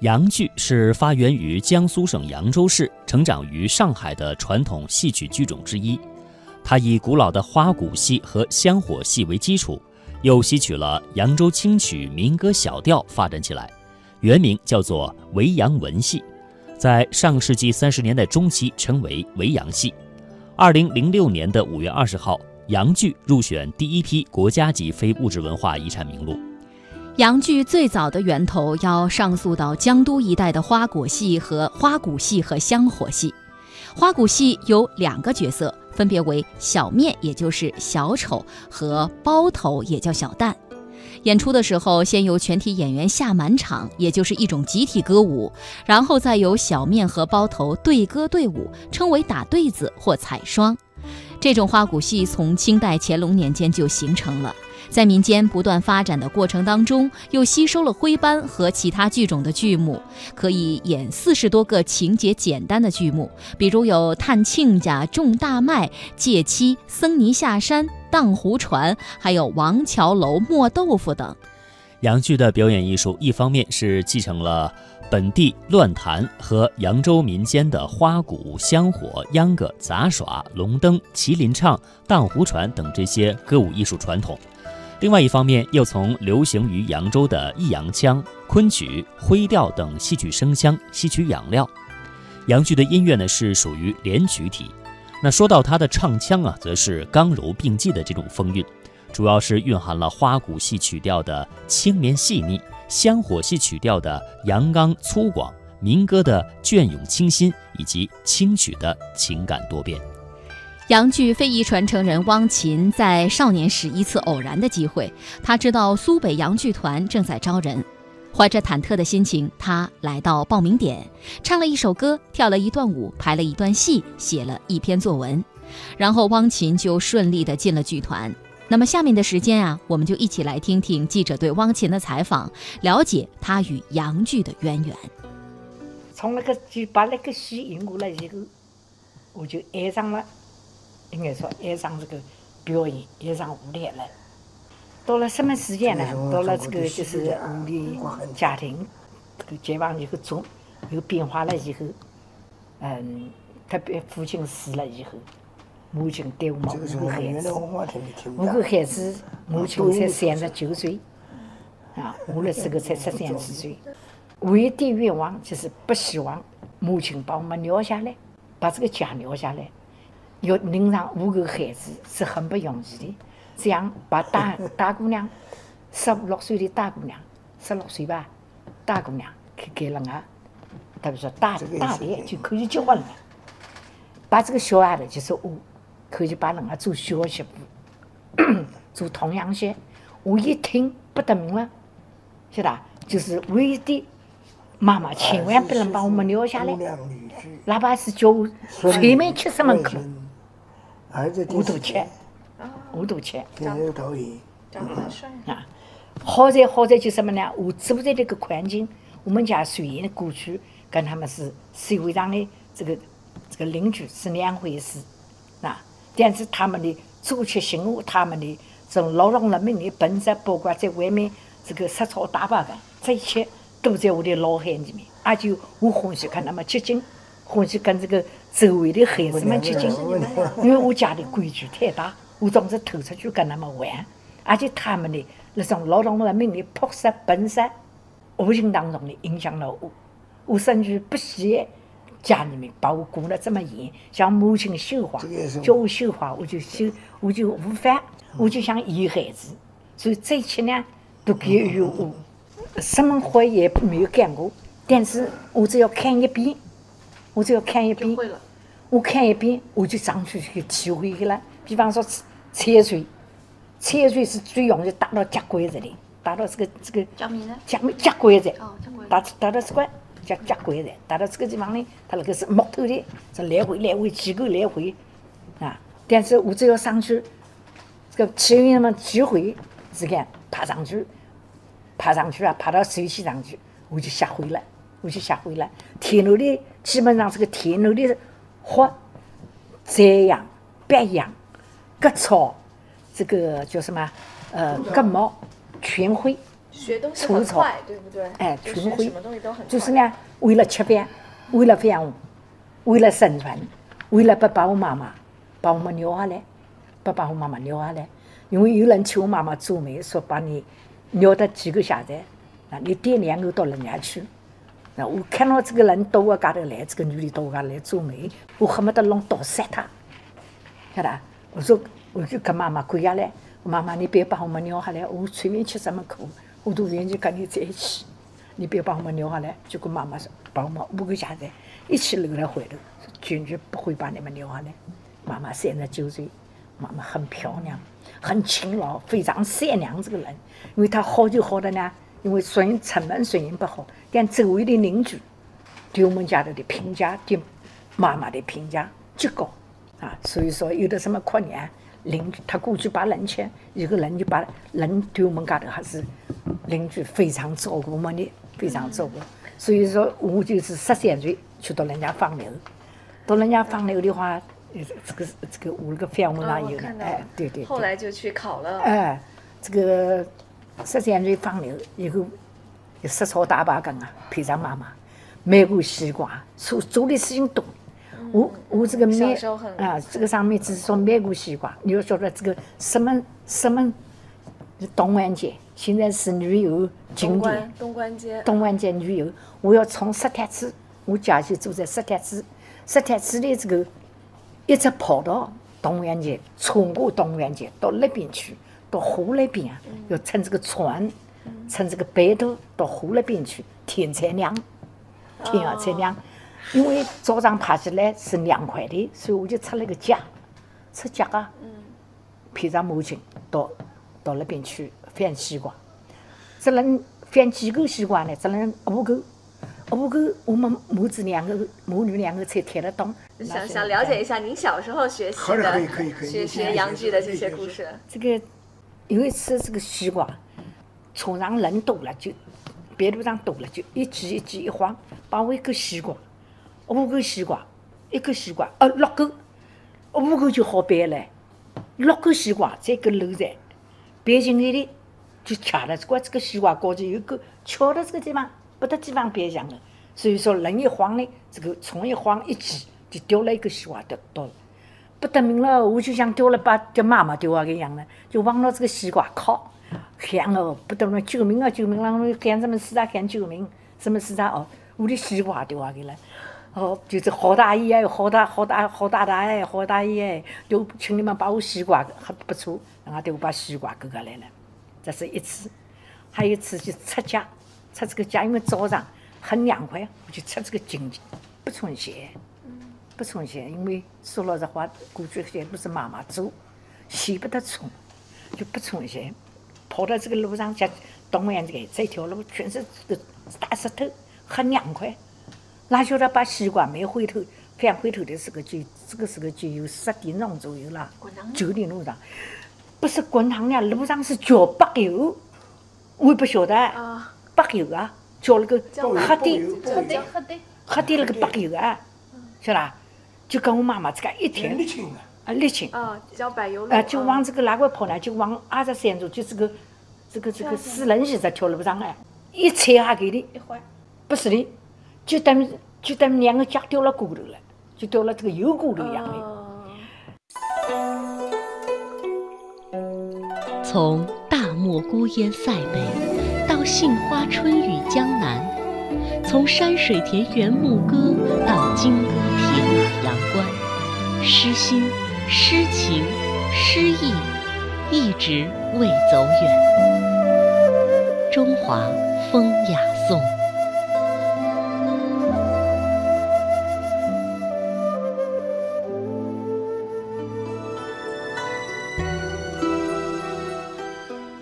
杨剧是发源于江苏省扬州市、成长于上海的传统戏曲剧种之一。它以古老的花鼓戏和香火戏为基础，又吸取了扬州清曲民歌小调发展起来。原名叫做维扬文戏，在上世纪三十年代中期称为维扬戏。二零零六年的五月二十号，杨剧入选第一批国家级非物质文化遗产名录。杨剧最早的源头要上溯到江都一带的花果戏和花鼓戏和香火戏。花鼓戏有两个角色，分别为小面，也就是小丑，和包头，也叫小旦。演出的时候，先由全体演员下满场，也就是一种集体歌舞，然后再由小面和包头对歌对舞，称为打对子或彩双。这种花鼓戏从清代乾隆年间就形成了。在民间不断发展的过程当中，又吸收了徽班和其他剧种的剧目，可以演四十多个情节简单的剧目，比如有探亲家、种大麦、借妻、僧尼下山、荡湖船，还有王桥楼磨豆腐等。杨剧的表演艺术，一方面是继承了本地乱弹和扬州民间的花鼓、香火、秧歌、杂耍、龙灯、麒麟唱、荡湖船等这些歌舞艺术传统。另外一方面，又从流行于扬州的弋阳腔、昆曲、徽调等戏曲声腔吸取养料。杨剧的音乐呢是属于连曲体，那说到它的唱腔啊，则是刚柔并济的这种风韵，主要是蕴含了花鼓戏曲调的轻绵细腻、香火戏曲调的阳刚粗犷、民歌的隽永清新，以及清曲的情感多变。杨剧非遗传承人汪琴在少年时一次偶然的机会，他知道苏北杨剧团正在招人，怀着忐忑的心情，他来到报名点，唱了一首歌，跳了一段舞，排了一段戏，写了一篇作文，然后汪琴就顺利的进了剧团。那么下面的时间啊，我们就一起来听听记者对汪琴的采访，了解他与杨剧的渊源。从那个就把那个戏引过来以后，我就爱上了。应该说爱上这个表演，爱上舞台了。到了什么时间呢？到了这个就是我的家庭这个解放以后，总有变化了以后，嗯，特别父亲死了以后，母亲对我们五个孩子，五个孩子，母亲才三十九岁，啊，我那时候才十三四岁。唯一的愿望就是不希望母亲把我们留下来，把这个家留下来。要领上五个孩子是很不容易的，这样把大大姑娘，十五六岁的大姑娘，十六岁吧，大姑娘给给了啊，特别说大大的就可以结婚了，把这个小丫头就是我，可以把人家做小媳妇，做童养媳，我一听不得名了，晓得？就是唯一的妈妈千万不能把我们留下来，哪怕是叫我催眠七十门课。我都吃，我都吃。长得长得帅啊！好在好在就什么呢？我住在这个环境，我们家虽然过去跟他们是社会上的这个这个邻居是两回事，啊，但是他们的作息生活，他们的这种劳动人民的本质，包括在外面这个吃草打扮的，这一切都在我的脑海里面。也就我欢喜看他们接近，欢喜跟这个。周围的孩子们接近，因为我家的规矩太大，我总是偷出去跟他们玩，而且他们的那种劳动人民的朴实本色，无形当中的影响了我。我甚至不喜欢家里面把我管得这么严，像母亲绣花，叫我绣花，我就绣，我就无法，我就想演孩子。所以这一切呢，都给予我，什么活也没有干过，但是我只要看一遍。我只要看一遍，我看一遍，我就上去去体会去了。比方说，切水，切水是最容易打到脚关子的，打到这个这个脚？脚脚关子，打打到这个脚脚关子，打到这个地方呢，它那个是木头的，是来回来回几个来回啊。但是我只要上去，这个体育嘛机会是看爬上去，爬上去啊，爬到水线上去，我就下回了。我就下回了。田螺的基本上这个田螺的花、栽秧、拔秧、割草，这个叫什么？呃，割毛全灰。学东西很快，对不对？哎就全会学什么东西都很快。就是呢，为了吃饭，为了养活，为了生存，为了不把我妈妈把我们留下来，不把我妈妈留下来，因为有人请我妈妈做媒，说把你留到几个下来，啊你爹娘都到人家去。那我看到这个人到我家头来，这个女的到我家来做媒，我恨不得弄刀杀他，晓得吧？我说我就跟妈妈跪下来，妈妈你别把我们留下来，我随便吃什么苦，我都愿意跟你在一起。你别把我们留下来。结果妈妈说，把我们五个家人一起留在怀头，坚决不会把你们留下来。妈妈三十九岁，妈妈很漂亮，很勤劳，非常善良这个人。因为她好就好的呢，因为虽然出门虽然不好，但周围的邻居对我们家头的评价，对妈妈的评价极高啊。所以说，有的什么过年，邻居他过去把人请，有个人就把人对我们家头还是邻居非常照顾我们的，非常照顾。所以说，我就是十三岁去到人家放牛，到人家放牛的话，呃这个这个我那个范围那哦有的看，到了，哎对对对，后来就去考了。哎，这个十三岁放牛以后，食草大把羹啊，陪上妈妈，买过西瓜，做做的事情多。我我这个买啊，这个上面只是说买过西瓜，你要晓得这个什么什么东湾街，现在是旅游景点。东关街，东湾街旅游，我要从石台子，我家就住在石台子，石台子的这个一直跑到东湾街，穿过东湾街到那边去，到湖那边啊，要乘这个船，乘这个北渡到湖那边去，天才亮，天啊才亮，因为早上爬起来是凉快的，所以我就出了个家，出家啊，披上毛巾到到那边去翻西瓜。只能翻几个西瓜呢？只能五个，五个我们母子两个母女两个才抬得动。想想了解一下您小时候学习的可以可以可以学学洋剧的这些故事。这个有一次，这个西瓜车上人多了，就别路上多了，就一挤一挤一晃，把我一个西瓜，五个西瓜，一个西瓜，呃，六个，五个就好掰了，六个西瓜再个漏在，掰进去的就卡了，这个这个西瓜高头有个翘的这个地方，不得地方掰上了，所以说人一晃呢，这个虫一晃一挤，就掉了一个西瓜掉到了。不得名了，我就像丢了把丢妈妈丢啊个样了，就往到这个西瓜靠，喊哦不得了，救命啊救命啦！我喊什么事啊喊救命，什么事啊哦，我的西瓜丢啊去了，哦就是好大姨哎，好大好大好大大哎，好大姨哎，就请你们把我西瓜还不错，然后对我把西瓜割下来了，这是一次，还有一次就出家，出这个家，因为早上很凉快，我就出这个经济，不穿鞋。不穿鞋，因为说老实话，过去鞋都是妈妈做，鞋不得穿，就不穿鞋。跑到这个路上，像东湾这个这条路全是这个大石头，很凉快。哪晓得把西瓜买回头，翻回头的时候就这个时候就有十点钟左右了，九点路上，不是滚烫呀，路上是浇白油，我也不晓得，啊，白油啊，浇了个浇黑的。喝对喝对，喝点那个白油啊，晓得吧？就跟我妈妈这个一天。啊，沥青，啊，浇柏油路啊，就往啊这个哪块跑呢？就往二十三路，就这个这个这个四人线这条路上哎，一踩下去的，一会不是的，就等于就等于两个脚掉了锅头了，就掉了这个油锅头一样的。哦从大漠孤烟塞北到杏花春雨江南，从山水田园牧歌到金戈铁马阳关，诗心、诗情、诗意一直未走远。中华风雅颂。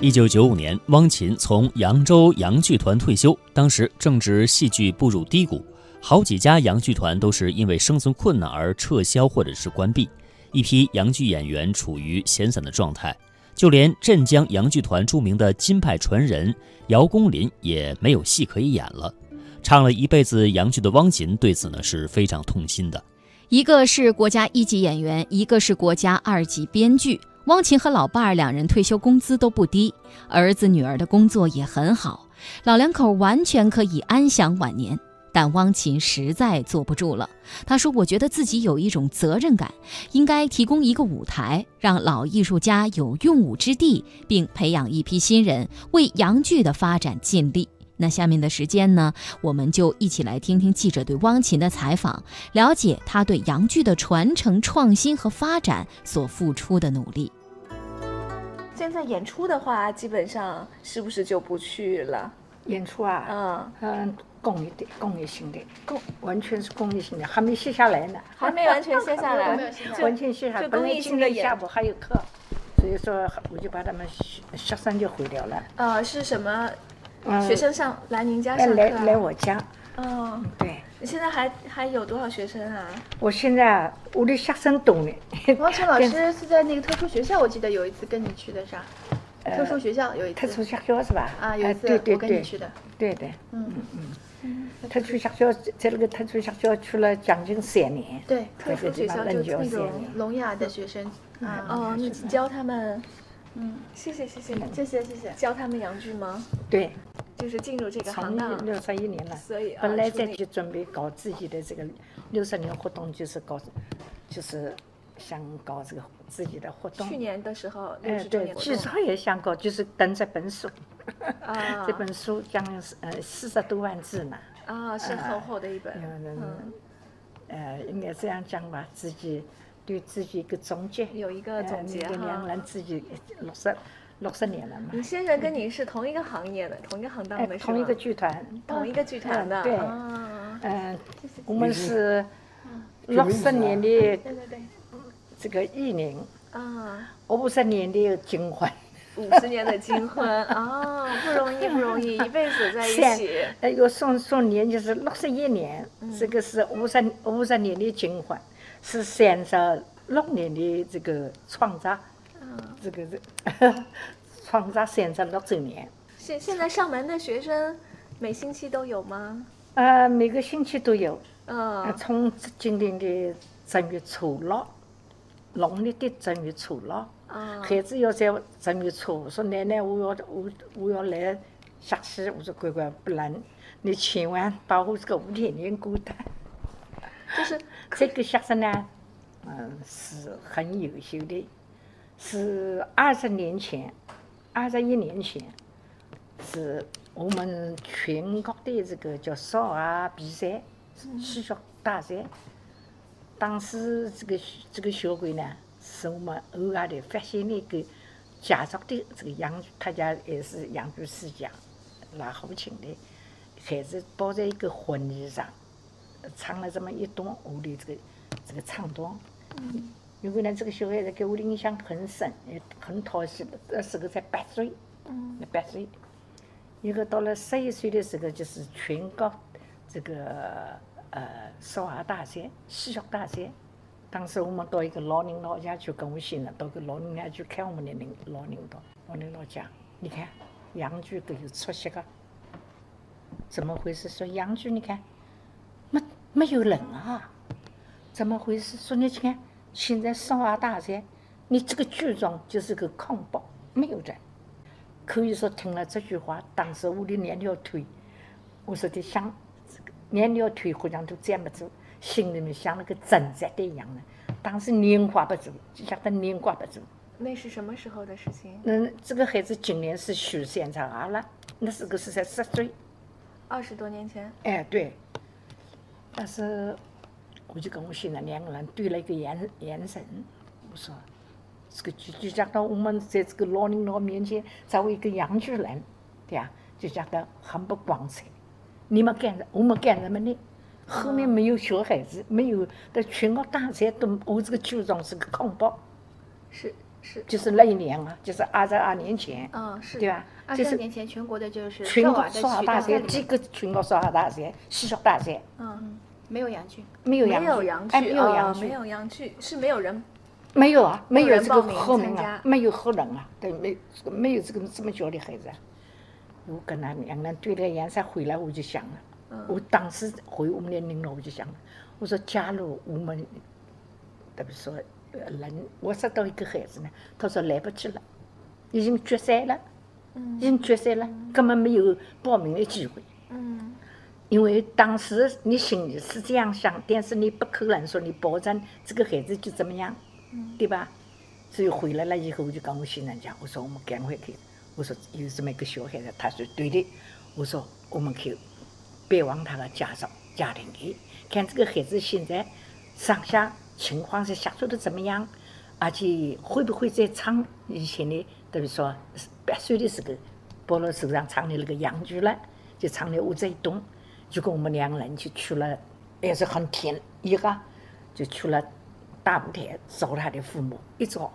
一九九五年，汪琴从扬州洋剧团退休，当时正值戏剧步入低谷，好几家洋剧团都是因为生存困难而撤销或者是关闭，一批洋剧演员处于闲散的状态，就连镇江洋剧团著名的金派传人姚公林也没有戏可以演了。唱了一辈子洋剧的汪琴对此呢是非常痛心的。一个是国家一级演员，一个是国家二级编剧。汪琴和老伴儿两人退休工资都不低，儿子女儿的工作也很好，老两口完全可以安享晚年。但汪琴实在坐不住了，他说：“我觉得自己有一种责任感，应该提供一个舞台，让老艺术家有用武之地，并培养一批新人，为洋剧的发展尽力。”那下面的时间呢，我们就一起来听听记者对汪琴的采访，了解他对洋剧的传承、创新和发展所付出的努力。现在演出的话，基本上是不是就不去了？演出啊，嗯，嗯，公益的，公益性的，公完全是公益性的，还没卸下来呢，还没完全卸下来，完全卸下来。就本公益性的来今天下，午还有课，所以说我就把他们学学生就毁掉了。呃，是什么？嗯学生上来您家来来上课啊？来我家，哦，对你现在还还有多少学生啊？我现在啊我的学生多呢。王晨老师是在那个特殊学校，我记得有一次跟你去的是吧？特殊学校有一次特殊学校是吧？啊，有哎一次对对对我跟你去的，对对，嗯。嗯，特殊学校在那个特殊学校去了将近三年。对，特殊学校就就那种年。聋哑的学生啊，哦，你教他们，嗯，谢谢谢谢，谢谢谢谢。教他们洋剧吗？对，就是进入这个行当，六十一年了。所以啊本来在就准备搞自己的这个六十年活动，就是搞，就是想搞这个自己的活动。去年的时候六哎，对至少也想搞，就是登这本书，啊 这本书将呃四十多万字呢。啊是厚厚的一本，嗯。嗯，呃，应该这样讲吧，自己对自己一个总结。有一个呃总结哈。两个。人自己六十六十年了嘛。你，先生跟您是同一个行业的，同一个行当哎，的是同一个剧团，同一个剧团的嗯对。啊，嗯，我们是六十年的对对对。这个艺人，啊，五十年的金婚，五十年的金婚啊，不容易不容易，一辈子在一起，哎呦，送送年就是六十一年，嗯这个是五十五十年的金婚，是三十六年的这个创造，嗯这个是 创造三十六周年。现现在上门的学生每星期都有吗？呃，每个星期都有，呃，嗯从今年的正月初六，农历的正月初六，啊孩子要在正面错误说奶奶我要我我要来下去，我说乖乖不能，你千万把我这个五天年过的。就是 这个学生呢，嗯，是很优秀的，是二十年前，二十一年前，是我们全国的这个叫少儿比赛，戏剧大赛。当时这个这个小鬼呢，是我们偶尔的发现了一个家族的这个洋剧，他家也是洋剧世家，拉后勤的，孩子抱在一个婚礼上。唱了这么一段我的这个这个唱段。因为呢，这个小孩子给我的印象很深，也很讨喜。那时候才八岁，那八岁。一个到了十一岁的时候，就是全国这个呃少儿大赛、戏曲大赛。当时我们到一个老人老家去跟我先生到个老人家去看我们的领老领导，老领导讲，你看杨剧都有出息个，怎么回事？说杨剧你看。没没有人啊，怎么回事？说你看，现在少儿大赛，你这个剧中就是个空包，没有人。可以说听了这句话，当时我的两条腿，我说的想，两条腿好像都站不住，心里面像那个针扎的一样的。当时年挂不住，就想得年挂不住。那是什么时候的事情？嗯，这个孩子今年是十二了，那时候是才十岁。二十多年前，哎，对。但是我就跟我先生两个人对了一个眼眼神，我说这个就就讲到我们在这个老领导面前作为一个洋剧人，对呀、就讲得很不光彩。你们干什？我们干什么呢？后面没有小孩子，没有在全国大赛都，我这个剧种是个空包，是是，就是那一年啊，就是二十二年前，嗯，是对吧？二十二年前全国的就是全国少儿大赛，曲大赛里几个全国少儿大赛、戏剧大赛，嗯，没有杨剧，没没有洋有洋哎，没有洋哦，剧没，有杨剧，是没有人没有啊，没没有有这个后面啊，没有后人啊，对，没没有这个这么小的孩子啊。我跟他两人对了颜色回来，我就想了，嗯。我当时回我们的领导，我就想，我说假如我们，特别说呃人，我知道一个孩子呢，他说来不及了，已经决赛了，已经决赛了，根本没有报名的机会。嗯。因为当时你心里是这样想，但是你不可能说你保证这个孩子就怎么样，对吧？所以回来了以后，我就跟我先生讲，我说我们赶快去，我说有这么一个小孩子，他说对的，我说我们去拜望他的家长家庭里，看这个孩子现在上下情况是相处的怎么样，而且会不会再唱以前的，等于说八岁的时候，保罗手上唱的那个洋剧了，就唱的我在动。就跟我们两个人就去了，也是很甜一个，就去了大舞台找他的父母。一找